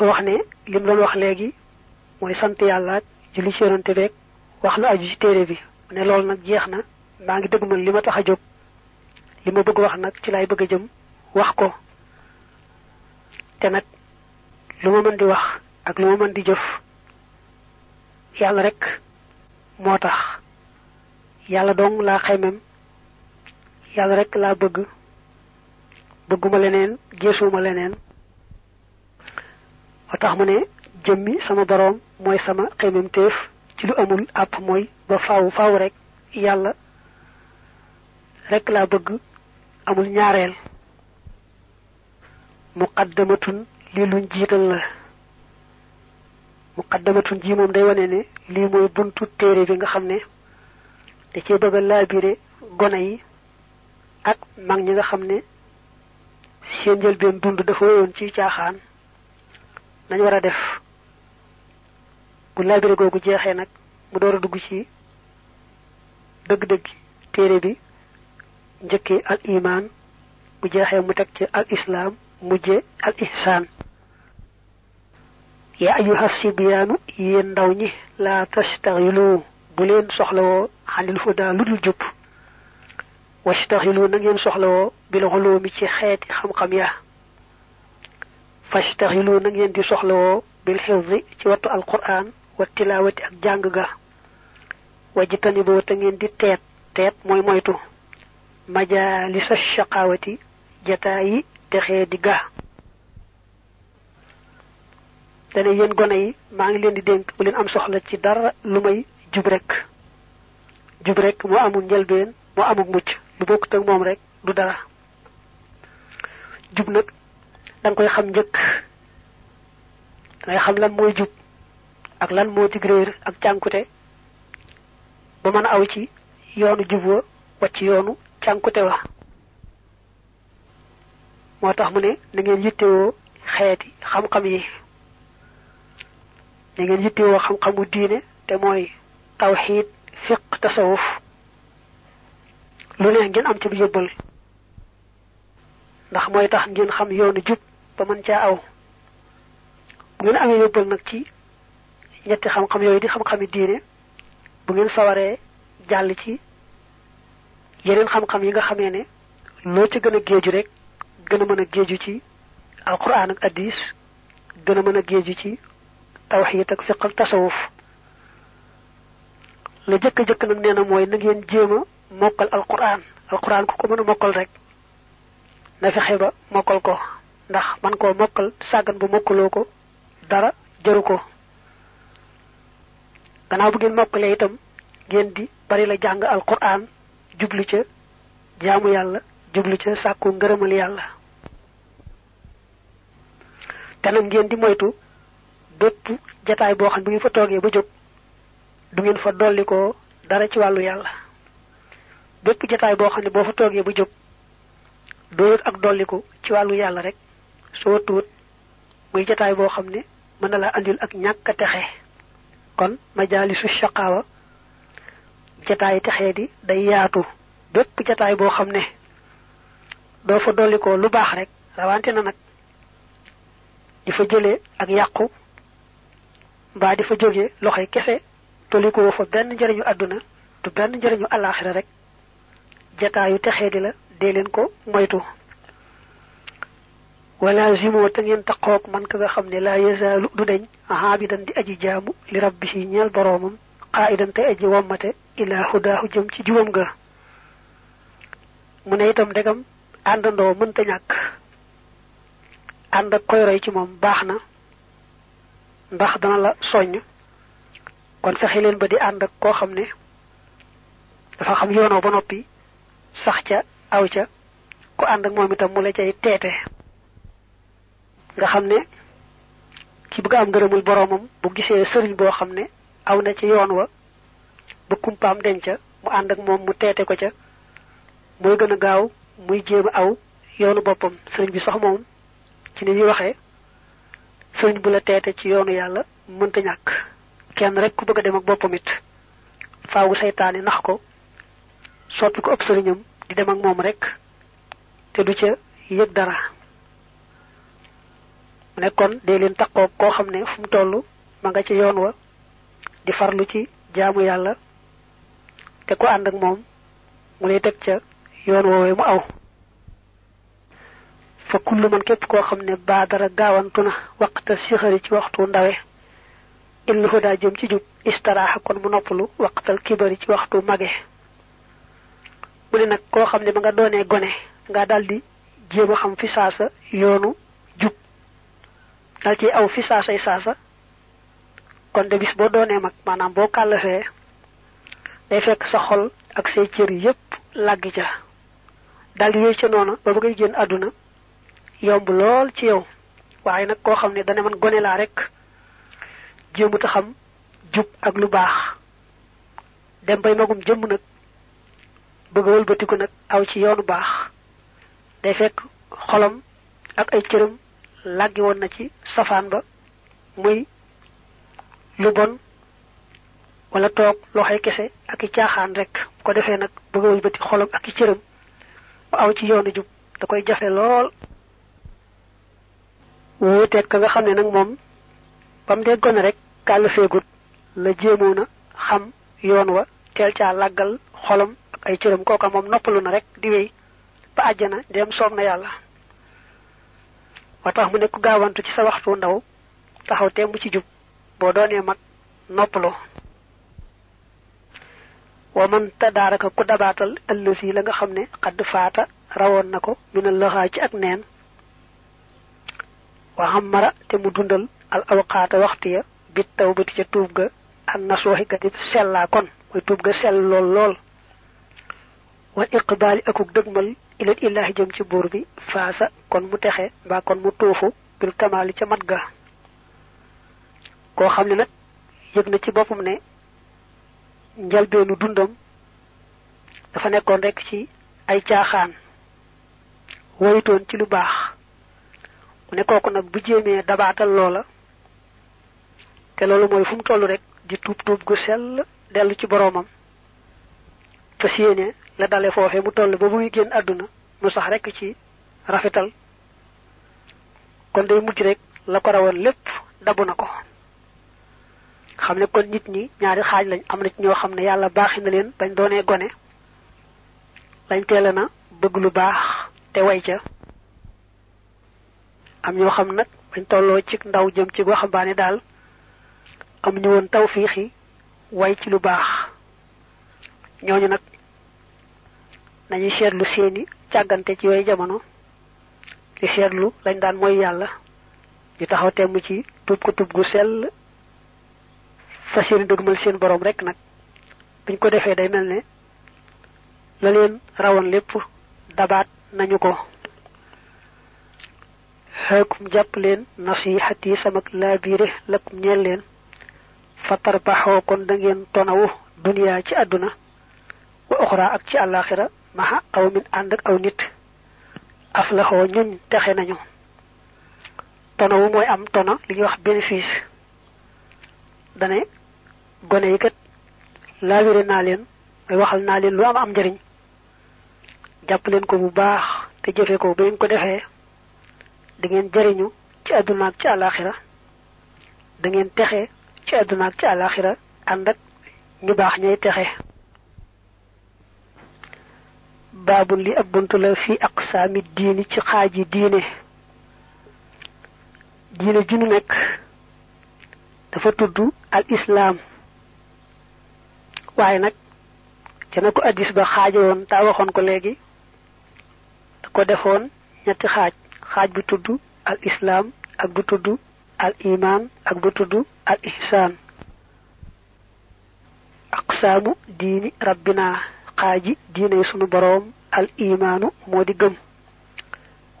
dafa wax ne lim doon wax léegi mooy sant yàlla ak julli ci yonante beeg wax lu aju ci téere bi. Ne loolu nag jeex na maa ngi dëgmal li ma tax a jóg. Li ma bëgg wax nag ci lay bëgg jëm wax ko. Te nag lu ma mën di wax ak lu ma mën di jëf yàlla rek moo tax. Yàlla dong laa xaymem yàlla rek laa bëgg. Bëgguma leneen leneen moo tax mu ne jëmmi sama boroom mooy sama xaymem ci lu amul àpp mooy ba faaw faaw rek yàlla rek laa bëgg amul ñaareel. Muqaddamatun lii luñ jiital la. Muqaddamatun ji moom day wane ne lii mooy buntu téere bi nga xam ne da cee bëgg a laabire gone yi ak mag ñi nga xam ne seen njëlbeen dund dafa woyoon ci caaxaan. Nañ war a def. Bu laabire googu jeexee nag mu door a dugg ci dëgg-dëgg téere bi njëkkee al iman bu jeexee mu teg ci al islam mujje al ihsaan. Yaa ayuha sibyaanu yéen ndaw ñi laa tastaxilu bu leen soxlawoo xanil huda lu dul jub. Wastaxilu na ngeen soxlawoo bil xuloomi ci xeeti xam-xam ya fastaxilu na ngeen di soxlawoo bil xifdi ci wattu alquran wa tilawati ak jàng ga. wajitani boo te ngeen di teet teet mooy moytu. majalisa shaqawati jataayi texee di ga. dane yéen gone yi maa ngi leen di dénk bu leen am soxla ci dara lu may jub rek. jub rek moo amul njëlbeen moo amul mucc lu bokkut ak moom rek du dara. jub nag danga koy xam njëkk. Dangay xam lan mooy jub ak lan moo dig réer ak cànkute. Ba mën aw ci yoonu jub wa wacc yoonu cànkute wa. Moo tax mu ne na ngeen yittewoo xeeti xam-xam yi. Na ngeen yittewoo xam-xamu diine te mooy tawxiid fiq tasawuf. Lu ne ngeen am ci bu yóbbal. Ndax mooy tax ngeen xam yoonu jub ba mën caa aw. Bu ngeen amee yóbbal nag ci ñetti xam-xam yooyu di xam-xami diine bu ngeen sawaree jàll ci yeneen xam-xam yi nga xamee ne loo ci gën a géeju rek gën a mën a géeju ci alquran ak addis gën a mën a géeju ci tawxiid ak fiq tasawuf. La jëkk-jëkk nag nee na mooy na ngeen jéem mokkal alquran. Alquran ku ko mën a mokkal rek na fexe ba mokkal ko ndax man koo mokkal sàggan ba mokkaloo ko dara jaru ko. Bu ngeen mokkalee itam ngeen di bari la jàng alquran jublu ca jaamu yàlla jublu ca sàkku ngërëmal yàlla. Te nag di moytu bépp jataay boo xam bu ngeen fa toogee ba jóg du ngeen fa dolli ko dara ci wàllu yàlla. Bépp jataay boo xam fa toogee ba yëg ak dolliku ci wàllu yàlla rek soo tuut muy jataay boo xam ne mën na laa andil ak ñàkk a texe. kon majaalisu shaqaawa jataay texee di day yaatu. bépp jataay boo xam ne doo fa dolli lu baax rek rawante na nag di fa jëlee ak yàqu mbaa di fa jóge loxoy kese dolli ko fa benn njëriñu àdduna du benn njëriñu àllaaxira rek. Jataayu texee di la dee leen ko moytu. Wala zimoo te ngeen taqoog man ka nga xam ne laa yazaalu du deñ. Aabidan di aji jaamu li rabbihi ñeel boroomam qaa'idan te aji wommate ilaa hudaahu jëm ci jubam ga. Mu ne itam ndegam àndandoo mënta ñàkk. Ànd ak koy roy ci moom baax na ndax dana la soññ. Kon fexe leen ba di ànd ak koo xam ne dafa xam yoonoo ba noppi sax ca aw ca ku ànd ak moom itam mu la cay teete nga xam ne ki bëgg am ngërëmul boroomam bu gisee sëriñ boo xam ne aw na ci yoon wa ba kumpaam denca mu ànd ak moom mu teete ko ca mooy gën a gaaw muy jéem aw yoonu boppam. Sëriñ bi sax moom ci ni ñuy waxee sëriñ bu la teete ci yoonu yàlla mënta ñàkk. Kenn rek ku bëgg a dem ak boppam it faawu seytaane nax ko soppi ko ëpp sëriñam di dem ak moom rek te du ca yëg dara. Ne kon dee leen takkoo koo xam ne fu mu toll ma nga ci yoon wa di farlu ci jaamu yàlla te ko ànd ak moom mu lay teg ca yoon woowee mu aw. Fa kullu man képp koo xam ne baadara gaawantu na waqta sixari ci waxtu ndawe illu huda jëm ci jub istaraaxa kon mu noppalu waqtal kibari ci waxtu mage. Mu ne nag koo xam ne ba nga doonee gone nga daldi jéem xam fi saasa yoonu dal ci aw fi saasay saasa kon de bis boo doonee mag maanaam boo kàllafee day fekk sa xol ak say cër yépp làggi ca daldi wéy ca noona ba ba ngay génn àdduna yomb lool ci yow. Waaye nag koo xam man gone laa rek. Jéemuta xam ak lu baax. Dem bay magum jëmm nag. Bëgg wëlbatiku nag aw ci yoonu baax. Day fekk xolam ak ay làggi woon na ci safaan ba muy lu bon wala toog loxoy kese ak i caaxaan rek. Bu ko defee nag bëgg a wëlbati xolam ak i cëram ba aw ci yoonu jub da koy jafe lool. Wuuteeg ka nga xam ne nag moom ba mu dee gone rek kàll feegut la jéemoon a xam yoon wa teel caa làggal xolam ak ay cëram. Kooka moom noppalu na rek di wéy ba àjjana dem soob na yàlla. Wa tax mu nekk gaawantu ci sa waxtu ndaw taxaw temm ci jub boo doonee mag noppaloo. wa man tadaaraka ku dabaatal ëllësi la nga xam ne xadd faata rawoon na ko ci ak neen. wa xamara te mu dundal al awqaata waxtu ya bit taw bati ca tuub ga an nasuuxi ga di sellaa kon mooy tuub ga sell lool lool. wal iqbaali akuk ilal illaahi jëm ci buur bi faasa kon mu texe mbaa kon mu tuufu bil kamaali ca mat ga. Koo xam ne nag yëg na ci boppam ne njalbeenu dundam dafa nekkoon rek ci ay caaxaan woyutoon ci lu baax. Mu ne kooku nag bu jéemee dabaatal loola te loolu mooy fu mu toll rek di tuub tuub gu sell dellu ci boroomam. Fas yéene la dale foofe mu toll ba muy génn àdduna mu sax rek ci rafetal. kon day mujj rek la ko rawoon lépp dabu na ko. xam ne kon nit ñi ñaari xaaj lañ am na ci ñoo xam ne yàlla baaxi na leen bañ doonee gone. lañ teela na bëgg lu baax te way ca. am ñoo xam nag bañ tolloo ci ndaw jëm ci waxambaane daal. am ñu woon tawfiixi way ci lu baax. ñooñu nag nañuy seetlu seeni càggante ci yooyu jamono. Di seetlu lañ daan mooy yàlla. Ñu taxaw temm ci tuub ko tuub gu sell. Fas yéene dëgmal seen borom rek nag. Buñ ko defee day mel ne la leen rawoon lépp dabaat nañu ko. Xeekum jàpp leen nasihati samak lakum ñeel leen. Fatar baxoo kon da ngeen tonawu duniyaa ci àdduna wa oxra ak ci àllaaxira maxa aw min ànd ak aw nit. Aflaxoo ñuñ texe nañu. Tonawu mooy am tono li ñuy wax bénéfice. Dane gone yi kat laabire naa leen waxal leen lu am am njëriñ jàpp leen ko bu baax te jëfe ko ba ko defee. Da ngeen jëriñu ci àdduna ak ci àllaaxira. Da ngeen ci àdduna ak ci àllaaxira ànd ak ñu baax ñay baabu li ab bunt la fi aqsaami diini ci xaaji diine. Diine al islaam. Waaye nag ca na ko addis ba xaaje woon taa waxoon ko léegi da ko defoon ñetti al islaam ak tudd al iman ak tudd al ihsaan. Aqsaamu diini rabbina xaaji diine sunu boroom al imaanu moo di gëm.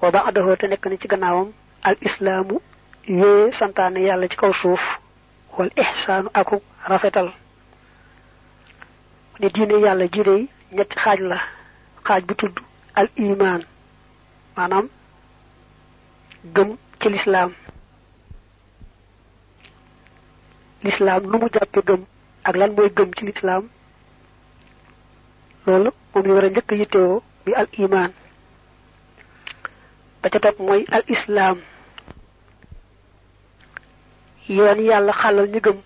Wa ba'dahu te nekk na ci gannaawam al islaamu yooye santaane yàlla ci kaw suuf wal ihsaanu aku rafetal. Ne diine yàlla ji dey ñetti xaaj la xaaj bu al iman maanaam gëm ci lislaam. Lislaam nu mu jàppe gëm ak lan mooy gëm ci loolu moom ñu war a njëkk bi al iman ba ca topp mooy al islaam. yoon yàlla xàllal ñu gëm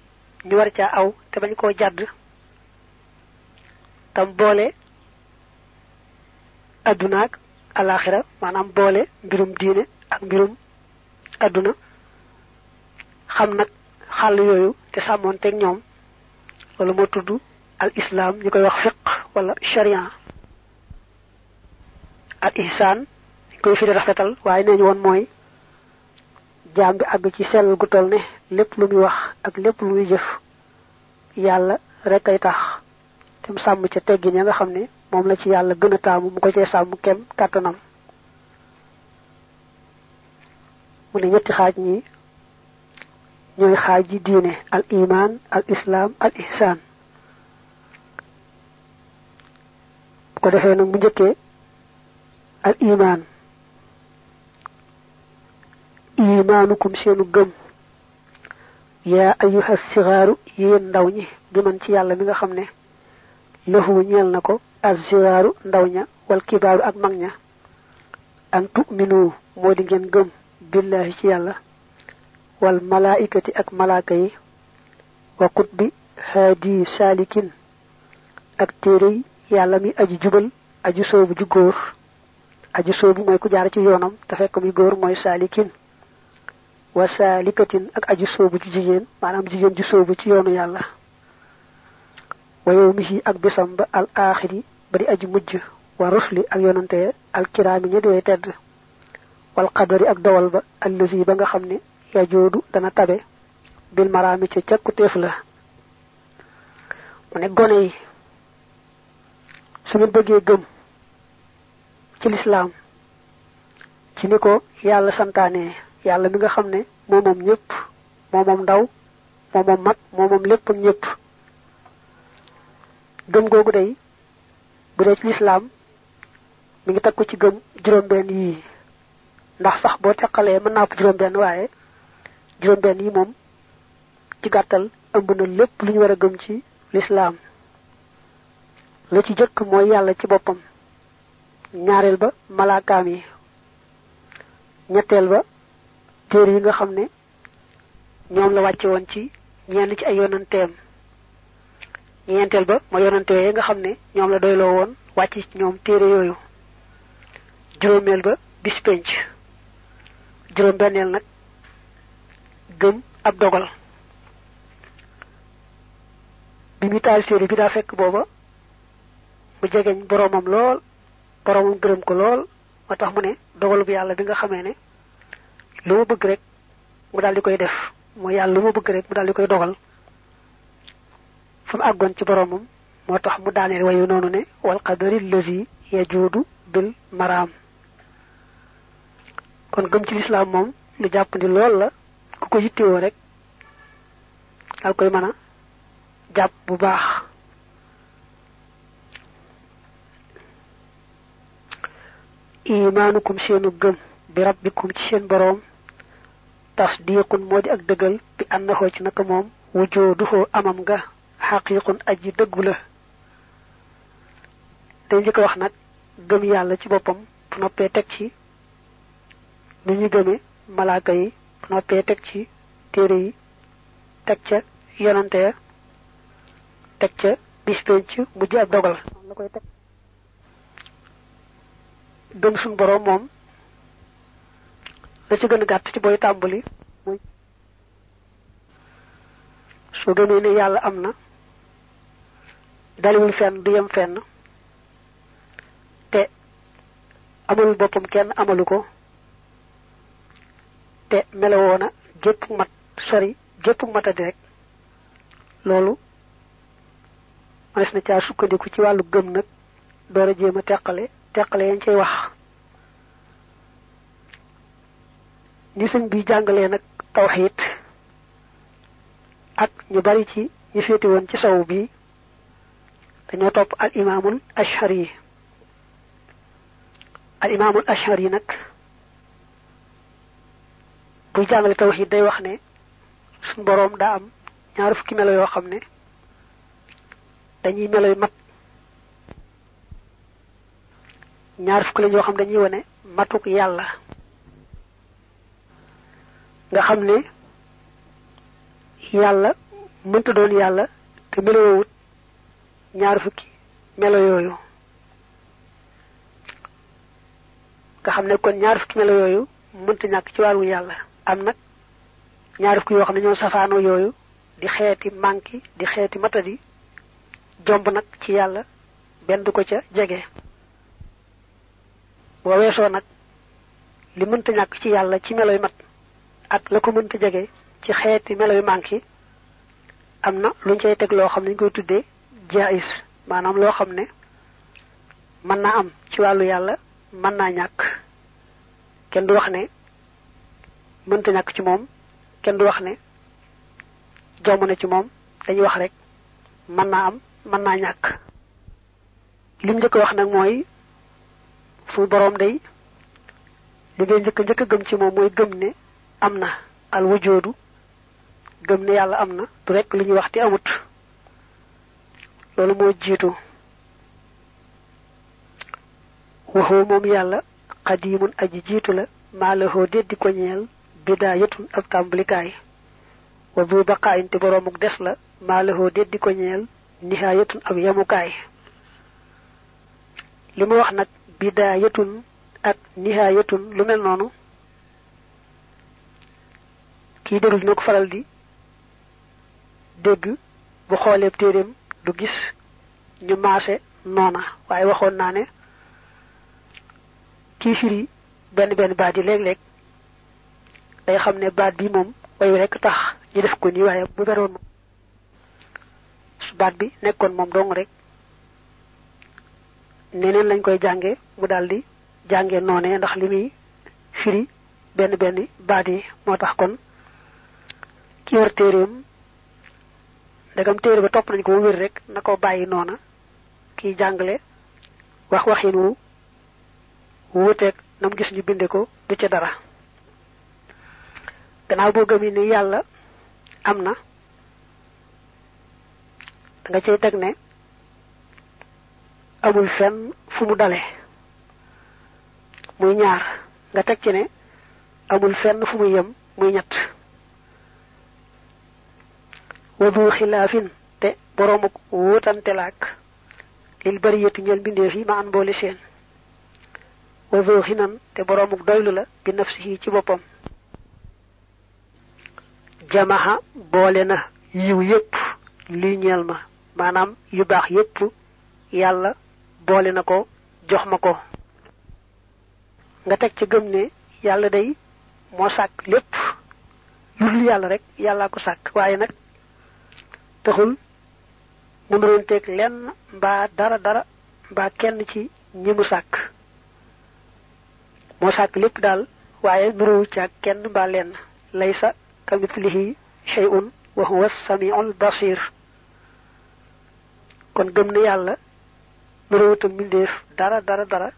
ñu war caa aw te bañ koo jàdd. tam boole addunaak alaxira maanaam boole mbirum diine ak mbirum adduna. xam nag xàll yooyu te sàmmoonteeg ñoom. loolu moo tudd al islam ñu koy wax fiq wala sharia. Al ihsaan ñu koy firi rafetal waaye nee ñu woon mooy jaam bi àgg ci sell gu toll ne lépp lu muy wax ak lépp lu muy jëf yàlla rek ay tax. Te mu sàmm ca teggin ya nga xam ne moom la ci yàlla gën a taamu mu ko kem kàttanam. Mu ne ñetti xaaj ñi ñooy xaaj yi diine al iman al islam al ihsan ko defee nag mu njëkkee al iman imaanukum seenu gëm. Yaa ayuha sigaaru yéen ndaw ñi bi man ci yàlla mi nga xam lahu ñeel na ko as ndaw ña wal kibaaru ak mag ña. An tu'minu moo ngeen gëm billahi ci wal malaikati ak malaaka yi wa kutbi haadi saalikin ak téere yàlla mi aji jubal aju soobu ju góor. Aju soobu mooy ku jaar ci yoonam te fekk muy góor mooy saalikin. Wa saalikatin ak aju soobu ci jigéen maanaam jigéen ju soobu ci yoonu yàlla. Wa yawmihi ak bisam ba al aaxiri ba di aju mujj. Wa rusli ak yonante al kiraami ña di way tedd. Wal qadari ak ba allazi ba nga xam ne ya joodu dana tabe. Bil maraami ca cakkuteef la. Mu ne gone yi su ngeen bëggee gëm ci lislaam. Ci ni ko yàlla santaane yàlla mi nga xam ne moo moom ñëpp moo moom ndaw moo moom mag moo moom lépp ak ñëpp. Gëm googu day bu dee ci lislaam mi ngi takku ci gëm juróom-benn yii ndax sax boo teqalee mën naa ko juróom-benn waaye juróom-benn yi moom ci gàttal ëmb na lépp lu ñu war a gëm ci lislaam la ci jëkk mooy yàlla ci boppam. ñaareel ba malaakaam yi. ñetteel ba téere yi nga xam ne ñoom la wàcce woon ci ñenn ci ay yonanteem. ñeenteel ba ma yonante yooyu nga xam ne ñoom la doyloo woon wàcc ci ñoom téere yooyu. juróomeel ba bis penc juróom benneel nag gëm ab dogal. bi taal bi daa fekk booba mu jegeñ boroomam lool boroomam gërëm ko lool moo tax mu ne bi yàlla bi nga xamee ne lu ma bëgg rek mu daal di koy def mooy yàlla lu ma bëgg rek mu daal di koy dogal. Fa mu ci boroomam moo tax mu daaneel wayu noonu ne wal qadari lazi yajuudu bil maraam. Kon gëm ci lislaam moom lu jàppandi lool la ku ko yittewoo rek dal koy mën bu baax imaanukum seenu gëm bi rabbikum ci seen boroom tasdiqun moo di ak dëggal bi annahu ci naka moom wujooduhu amam nga xaqiiqun aji dëggu la day njëkk wax nag gëm yàlla ci boppam bu noppee teg ci nu ñu gëme malaaka yi bu noppee teg ci téere yi teg ca yonante ya teg ca bis penc dogal la koy gëm suñ boroom moom la ci gën a gàtt ci booy tàmbali muy soo gëmee ne yàlla am na daliwul fenn du yem fenn te amalul boppam kenn amalu ko te melawoona gépp mat sori gépp matadi rek loolu manes na caa sukkandiku ci wàllu gëm nag door a jéem a teqale teqale yañ cay wax. Ni sëñ bi jàngalee nag tawxiit ak ñu bari ci ñu féete woon ci saw bi dañoo topp al imaamul ashari. Al imaamul ashari nag buy jàngale tawxiid day wax ne suñ boroom daa am ñaar fukki melo yoo xam ne dañuy mat ñaar fukki lañ yoo xam dañuy wane matuk yàlla. Nga xam ne yàlla mënta doon yàlla te melowut ñaar fukki melo yooyu. Nga xam ne kon ñaar fukki melo yooyu mënta ñàkk ci wàllu yàlla. Am nag ñaar fukki yoo xam ne ñoo safaanoo di xeeti manki di xeeti matadi jomb nag ci yàlla benn ko ca jege boo weesoo nag li mënta ñàkk ci yàlla ci meloy mat ak la ko mënta jege ci xeeti meloy manki am na luñ cay teg loo xam ne ñu koy tuddee jaayis maanaam loo ne am ci wàllu yàlla mën naa ñàkk. Kenn du wax ne mënta ñàkk ci moom kenn du wax ne jomb na ci moom dañuy wax rek mën naa am lim njëkk wax nag mooy fu boroom day li ngay njëkk njëkk gëm ci moom mooy gëm ne am na al wujoodu gëm ne yàlla am na du rek li ñuy wax te amut. Loolu moo jiitu. Waxoo moom yàlla xadiimun aji jiitu la maa la hoo déddi ko ñeel bidaayatun ab tàmbalikaay. Wa bu baqaayin te boroomuk des la maa la hoo déddi ko ñeel nihaayatun ab yemukaay. Li wax nag bidaayatun ak nihaayatun lu mel noonu. Kii déglu dina faral di dégg bu xoolee téeréem du gis ñu maase noona. Waaye waxoon naa ne kii firi benn benn baat yi léeg-léeg day xam ne baat bi rekk tax ñu def ko bu baat bi dong rek neneen lañ koy jànge mu daldi jànge noone ndax li muy firi benn benn baat yi moo tax kon ki yor téeréem ndegam téere ba topp nañ ko wér rek na ko bàyyi noona kiy jàngale wax waxin wu wuuteeg nam gis ñu binde ko du ca dara. Gannaaw boo gëmee ni yàlla am na nga cay teg ne amul fenn fu mu dale. Muy ñaar nga teg ci ne amul fenn fu mu yem muy ñett. Wadu xilaafin te boroomuk wuutante laak lil bariyati ñeel mbindeef yi ma an boole seen. Wadu xinan te boroomuk doylu la bi nafsihi ci boppam. Jamaha boole na yiw yépp lii ñeel ma maanaam yu baax yépp yàlla boole na ko jox ma ko. Nga teg ci gëm ne yàlla day moo sàkk lépp. Lu dul yàlla rek yàllaa ko sàkk. Waaye nag taxul mu nuroon teeg lenn mbaa dara dara mbaa kenn ci ñi mu sàkk. Moo sàkk lépp daal waaye nurowu ci ak kenn mbaa lenn. Laysa kamithlihi shay'un wa huwa samiul basir. Kon gëm ne yàlla nuroowut ak mbindeef dara dara dara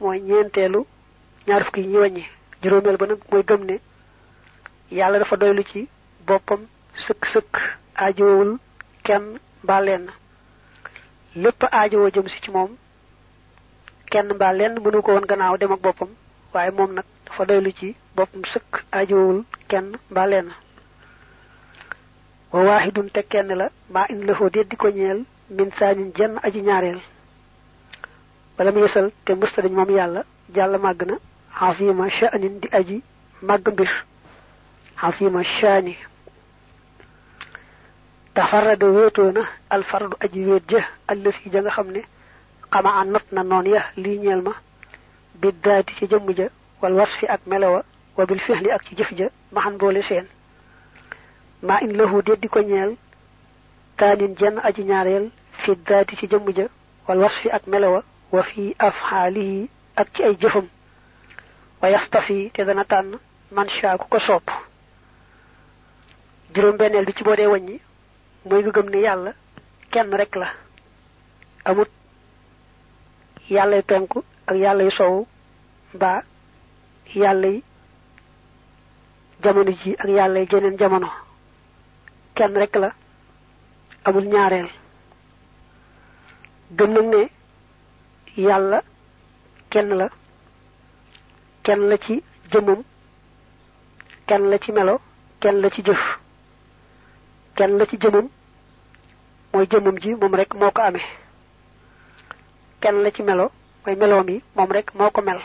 mooy ñeenteelu ñaar fukki ñu wàññi juróomeel ba nag mooy gëm ne yàlla dafa doylu ci boppam sëkk-sëkk aajowul kenn mbaa lenn. Lépp aajowoo jëm si ci moom kenn mbaa lenn mënu ko woon gannaaw dem ak boppam waaye moom nag dafa doylu ci boppam sëkk aajowul kenn mbaa lenn. Wa waahidun te kenn la maa in di ko ñeel min saanin jenn aji ñaareel wala mu yesal te musta dañ moom yàlla jàll màgg na. Xafima sha'nin di aji màgg mbir. Xafima sha'ni. Tafarrada wéetoo na alfardu aji wéet ja allësi ja nga xam ne xama an not na noon ya lii ñeel ma. Bi daati ci jëmm ja wal wasfi ak melowa wa bil fixli ak ci jëf ja maxan boole seen. Maa in lahu déet di ko ñeel taanin jenn aji ñaareel fi daati ci jëmm ja wal wasfi ak melowa wa fi afxaalihi ak ci ay jëfam. wa yastafi te dana tànn man shaa ku ko sopp. Juróom benneel bi ci boo dee wàññi mooy nga gëm ne yàlla kenn rek la. Amut yàllay penku ak yàlla yu soow mbaa yàllay jamono ji ak yàllay jeneen jamono. Kenn rek la amul ñaareel. Gëm nag ne yàlla kenn la kenn la ci jëmmam kenn la ci melo kenn la ci jëf kenn la ci jëmum ji moom rek moo ko amee. Kenn la ci melo mooy meloom yi moom rek moo ko mel.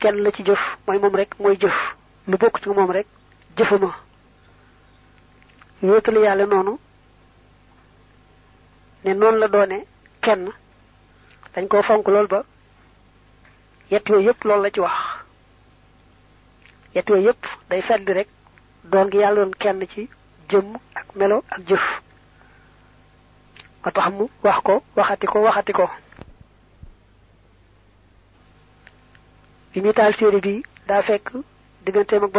Kenn la ci jëf mooy moom rek mooy jëf. Lu bokk ci moom rek jëfuma. Wéetali yàlla ne la doone kenn dañ koo fonk lool ba. Yett yooyu loolu la ci wax. Yett yooyu day fedd rek doon gi yàlla doon kenn ci jëmm ak melo ak jëf. Moo tax mu wax ko waxati ko waxati ko. Bi muy taal téere bi daa fekk digganteem ak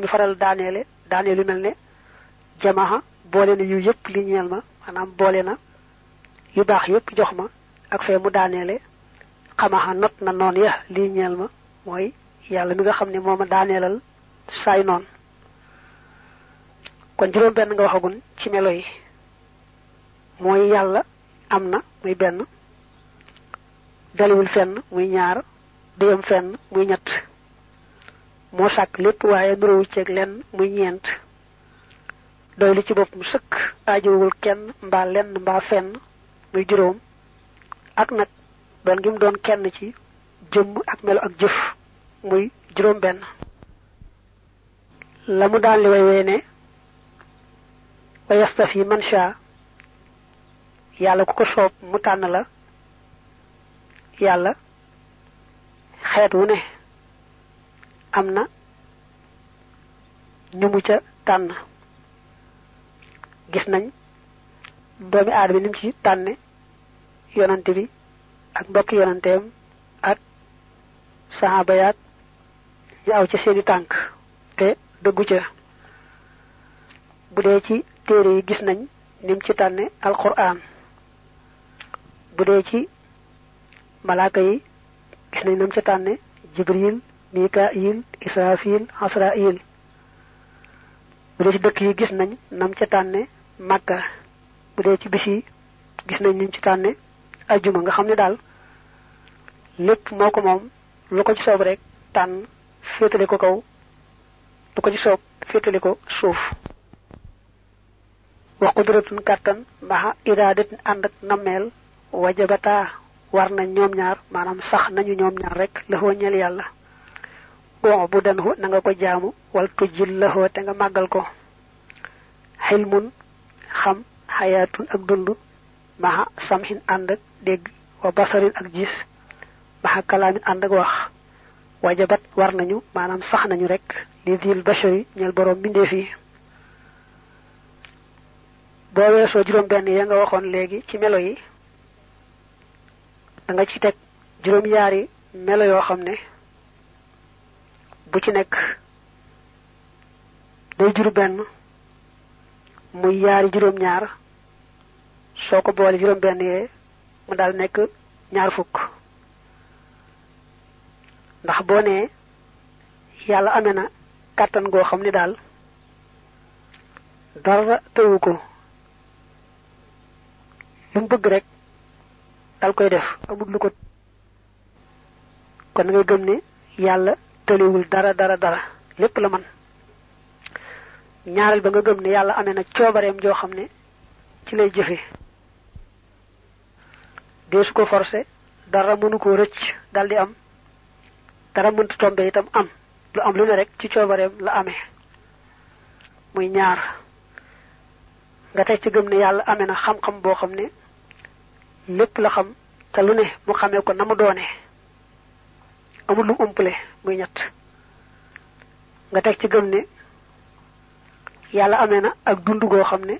mi faral ne jamaha boole na yu yëpp li ñeel ma na yu baax yëpp jox ma ak fee mu daaneele xamaxa not na noon ya lii ñeel ma mooy yàlla mi nga xam ne moo ma daaneelal saay noon. Kon juróom benn nga waxagun ci melo yi. Mooy yàlla am na muy benn daliwul fenn muy ñaar duyam fenn muy ñett. Moo sàkk lépp waaye ceeg lenn muy ñeent. Doy li ci boppam sëkk aajowul kenn mbaa lenn mbaa fenn muy juróom ak nag doon gi doon kenn ci jëmm ak melo ak jëf muy juróom benn la mu daan li way wee ne wa yastafi yàlla ku ko soob mu tànn la yàlla xeet wu ne am na ñu mu ca tànn. Gis nañ doomi aadama ni mu ci tànne yonante bi ak mbokki yonanteem ak saxaaba yaag ñu aw ci seeni tànk te dëggu ca. bu dee ci téere yi gis nañ ni mu ci tànne alquran bu dee ci malaaka yi gis nañ nam ca tànne jibril mikail israfil asrail bu dee ci dëkk yi gis nañ nam ca tànne màkka bu dee ci bis yi gis nañ nim ci tànne. Ajjuma nga xam ne daal lépp moo lu ko ci soob rek tànn féetale ko kaw lu ko ci soob féetale ko suuf. Wa qudratun kàttan maxa iraadatin ànd ak nammeel wajabata war nañ ñoom ñaar maanaam sax nañu ñoom ñaar rek laxoo ñel yàlla. Bon bu danhu na nga ko jaamu wal tujjil te nga màggal ko. Xilmun xam xayaatun ak dund maxa samhin ànd ak dégg wa basarin ak gis maxa kalaamin ànd ak wax. Wajabat war nañu maanaam sax nañu rek li dil bashari ñel boroom mbindeef yi. Boo weesoo juróom benn ya nga waxoon léegi ci melo yi da nga ci teg juróom yaari melo yoo xam ne bu ci nekk day jur benn muy yaari juróom ñaar. soo ko boole juróom benn yee mu daal nekk ñaar fukk. ndax boo nee yàlla amee na kàttan goo xam ne daal dara tëwu ko. lu mu bëgg rek dal koy def amul lu ko kon ngay gëm ne yàlla tëliwul dara dara dara. lépp la man ñaareel ba nga gëm ne yàlla amee na coobareem joo xam ne ci lay jëfe. Deesu ko forcé dara mënu rëcc am. Dara mënta tombe itam am. Lu am lu ne rek ci coobareem la amee. Muy ñaar. Nga teg ci gëm ne yàlla amee na xam-xam boo xam ne lépp la xam te lu ne mu xamee ko na mu doone. Amul lu muy ñett. Nga teg ci gëm ne yàlla amee na ak dund goo xam ne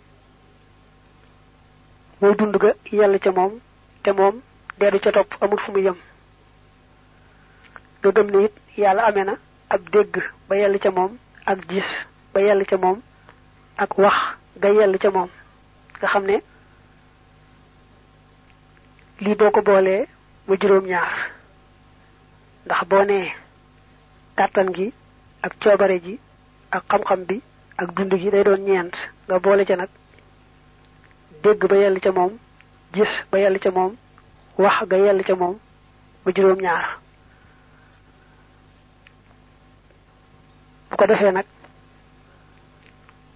mooy dund ga yàlla ca moom te moom deedu ca topp amul fu mu yem. Nga gëm ne it yàlla amee na ak dégg ba yàlla ca moom ak gis ba yàlla ca moom ak wax ga yàlla ca moom. Nga xam ne lii ko boolee mu juróom ñaar ndax boo nee kàttan gi ak coobare ji ak xam-xam bi ak dund gi day doon ñeent. Nga boole ca nag dégg ba yàlla ca moom gis ba yàlla ca moom wax ga yàlla ca moom mu juróom ñaar bu ko defee nag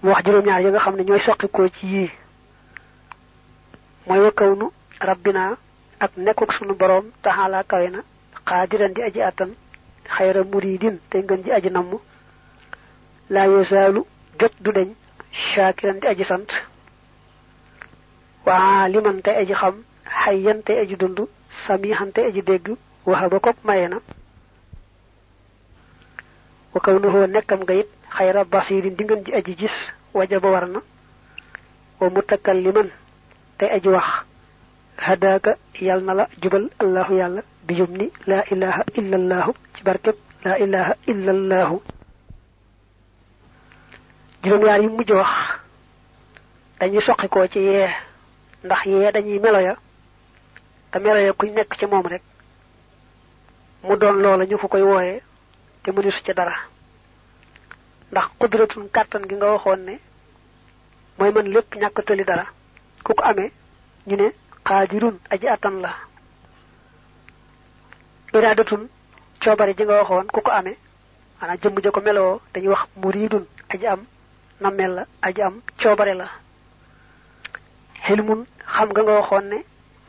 mu wax juróom ñaar yi nga xam ne ñooy soqikoo ci yii. Mooy wakkawnu rabbina ak nekkuk sunu borom taxala kawe na di aji attan xayra muridin te ngën ji aji namm. Yosaalu jot du deñ. Shakiran di aji sant. Waa liman te aji xam. Xayyan te aji dund. Samihan te aji dégg. Waxa ba kok maye na. Wa kawnuhu nekkam nga it. Basirin di ngeen ji aji gis. Wajaba war na. Wa mutakalliman te aji wax. Hadaka yal la jubal allahu yàlla. Bi jum ni laa ilaha illa allahu. Ci laa ilaha illa allahu juróom yaar yi mujj wax dañuy soqikoo ci yee ndax yee dañuy melo ya. Te melo ya kuñ nekk ci moom rek. Mu doon loola ñu ko koy wooye te mënisu ca dara. Ndax qudratun kàttan gi nga waxoon ne mooy mën lépp ñàkk tëli dara. Ku ko amee ñu ne xaadirun aji attan la. Iradatun coobare ji nga waxoon ku ko amee maanaam jëmm ja ko meloo dañuy wax muridun aji am nammel la aji am coobare la. Xilmun xam nga nga waxoon ne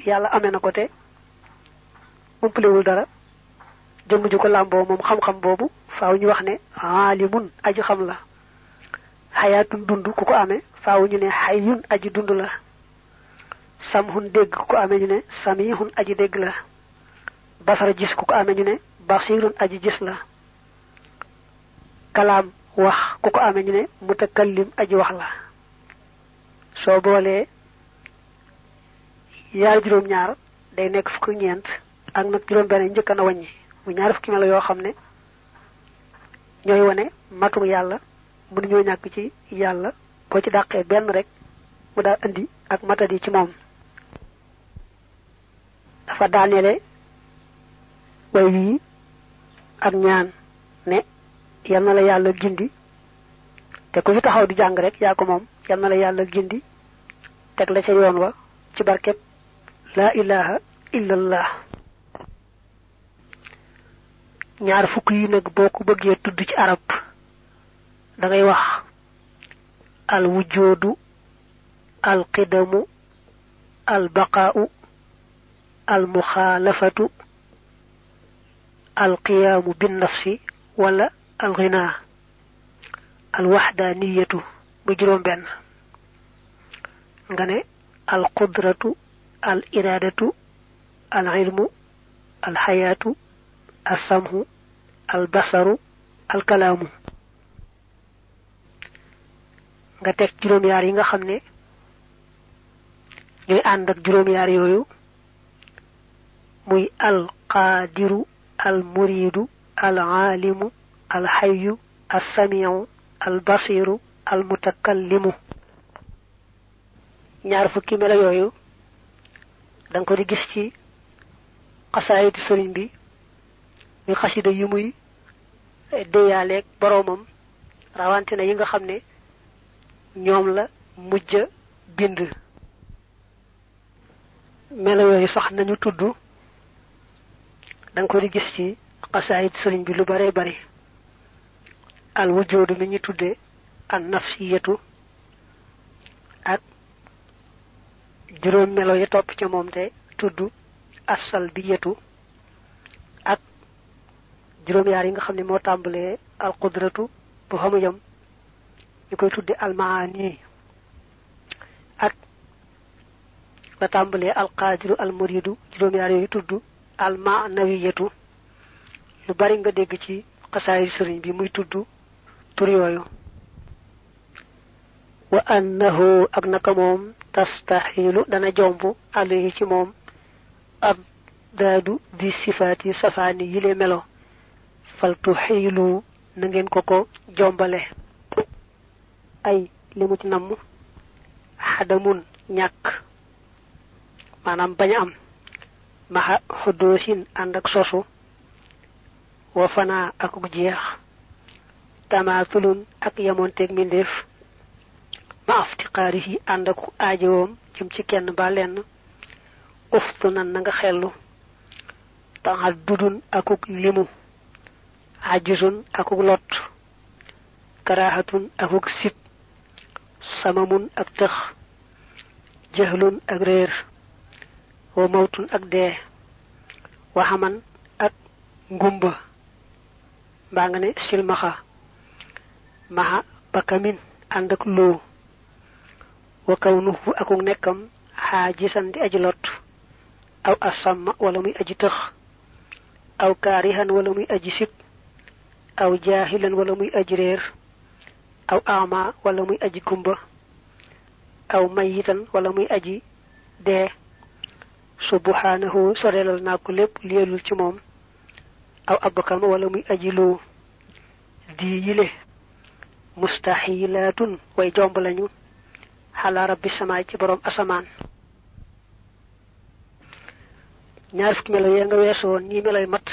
yàlla amee na ko te umpalewul dara. Jëmm ju ko làmboo moom xam-xam boobu faaw ñu wax ne aalimun aji xam la. Xayaatun dund ku ko faaw ñu ne xayyun aji dund la. Samhun dégg ku ko amee ñu ne samihun aji dégg la. Basara gis ku ko amee ñu ne basirun aji gis la. Kalaam wax ku ko amee ñu ne mutakallim aji wax la. Soo boolee yaar juróom ñaar day nekk fukk ñeent ak nag juróom benn njëkk na wàññi. Mu ñaar fukki melo yoo xam ne ñooy wane matu yàlla mënu ñoo ñàkk ci yàlla. Boo ci rek mu daal indi ak matadi ci moom. Dafa daaneele way wii ak ñaan ne yal na la yàlla gindi. Te ku fi taxaw di jàng rek yaa ko moom. Yal na la yàlla gindi teg la ca yoon wa ci barkeb laa ilaha illallah. Ñaar fukk yi nag boo ko tudd ci arab da ngay wax al wujoodu al qidamu al baqaau al muxaalafatu al qiyaamu bin nafsi wala al ghina al waxdaaniyatu bu juróom benn nga ne al qudratu al iraadatu al ilmu al xayaatu al samhu al basaru al kalaamu nga teg juróom yaar yi nga xam ne ñooy ànd ak juróom yaar yooyu muy al qaadiru al muridu al aalimu al xayu al samiu al basiru al mutakallimu ñaar fukki melo yooyu danga ko di gis ci xasaayitu sëriñ bi muy xasida yi muy déyaaleeg boroomam rawante na yi nga xam ne ñoom la mujj bind. Melo yooyu sax nañu tudd danga ko di gis ci xasaayit sëriñ bi lu bare bari al wujoodu mi ñu tudde an nafsiyatu ak juróom melo yi topp ca moom te tudd asal bi yetu ak juróom yaar yi nga xam ne moo tàmbalee al qudratu bu xamu yam ñu koy tudde al maani ak la tàmbalee al qaadiru al muridu juróom yaar yooyu tudd al maanawiyatu lu bari nga dégg ci xasaayi sëriñ bi muy tudd tur yooyu wa annahu ak naka moom tastaxilu dana jomb alayhi ci moom ab daadu di sifaati safaani yile melo. Faltu xiilu na ngeen ko ko jombale. Ay li mu ci namm xadamun ñàkk. Maanaam bañ am. Maxa xuddoosin ànd sosu. Wa fanaa ak jeex tamaatulun ak yamonteeg mbindeef ma aftiqaarihi ànd ak aajowoom jëm ci kenn ba lenn uftu nan na nga xellu taxal dudun akuk limu ajusun akuk lot karahatun akuk sit samamun ak tëx jahlun ak réer wa mawtun ak dee waxaman ak ngumba mbaa nga ne silmaxa maha bakamin ànd ak loo wa kawnuhu akuk nekkam xaajisan di aji lot aw asamma wala muy aji tëx. Aw kaarihan wala muy aji sib. Aw wala muy aji aw ama wala muy aji gumba. Aw mayitan wala muy aji dee. Subhanahu sorelal naa ko lépp liyelul ci moom. Aw abkama wala muy aji di yile mustahilatun way jomb lañu xala rabbi samaay ci borom asamaan. Ñaar fukki melo yee nga weesu woon ñi meloy mat